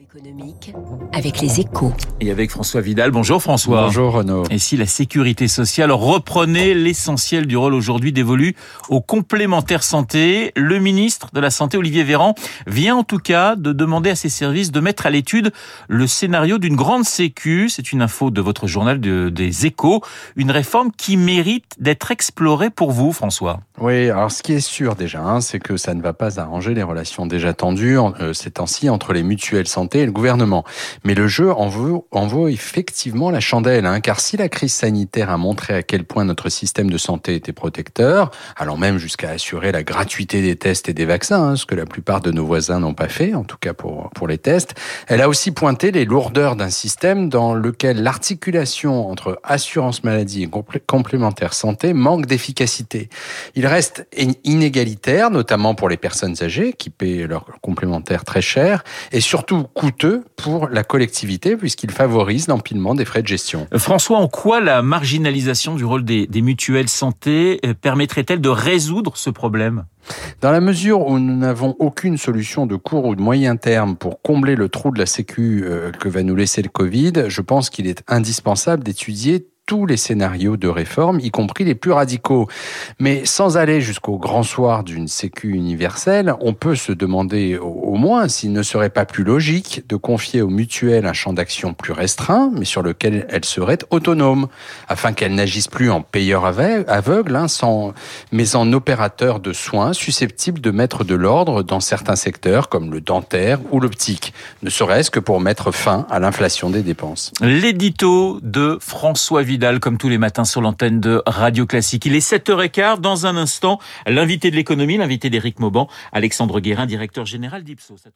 économique avec les échos. Et avec François Vidal. Bonjour François. Bonjour Renaud. Et si la sécurité sociale reprenait l'essentiel du rôle aujourd'hui dévolu aux complémentaires santé, le ministre de la Santé, Olivier Véran, vient en tout cas de demander à ses services de mettre à l'étude le scénario d'une grande sécu. C'est une info de votre journal de, des échos. Une réforme qui mérite d'être explorée pour vous, François. Oui, alors ce qui est sûr déjà, hein, c'est que ça ne va pas arranger les relations déjà tendues euh, ces temps-ci entre les mutuelles santé et le gouvernement. Mais le jeu en vaut, en vaut effectivement la chandelle, hein, car si la crise sanitaire a montré à quel point notre système de santé était protecteur, allant même jusqu'à assurer la gratuité des tests et des vaccins, hein, ce que la plupart de nos voisins n'ont pas fait, en tout cas pour, pour les tests, elle a aussi pointé les lourdeurs d'un système dans lequel l'articulation entre assurance maladie et complémentaire santé manque d'efficacité. Il reste inégalitaire, notamment pour les personnes âgées qui paient leur complémentaire très cher, et surtout coûteux pour la collectivité puisqu'il favorise l'empilement des frais de gestion. François, en quoi la marginalisation du rôle des, des mutuelles santé euh, permettrait-elle de résoudre ce problème? Dans la mesure où nous n'avons aucune solution de court ou de moyen terme pour combler le trou de la Sécu euh, que va nous laisser le Covid, je pense qu'il est indispensable d'étudier tous les scénarios de réforme, y compris les plus radicaux. Mais sans aller jusqu'au grand soir d'une sécu universelle, on peut se demander au moins s'il ne serait pas plus logique de confier aux mutuelles un champ d'action plus restreint, mais sur lequel elles seraient autonomes, afin qu'elles n'agissent plus en payeurs aveugles, hein, mais en opérateurs de soins susceptibles de mettre de l'ordre dans certains secteurs comme le dentaire ou l'optique, ne serait-ce que pour mettre fin à l'inflation des dépenses. L'édito de François Comme tous les matins sur l'antenne de Radio Classique. Il est 7h15. Dans un instant, l'invité de l'économie, l'invité d'Éric Mauban, Alexandre Guérin, directeur général d'Ipsos.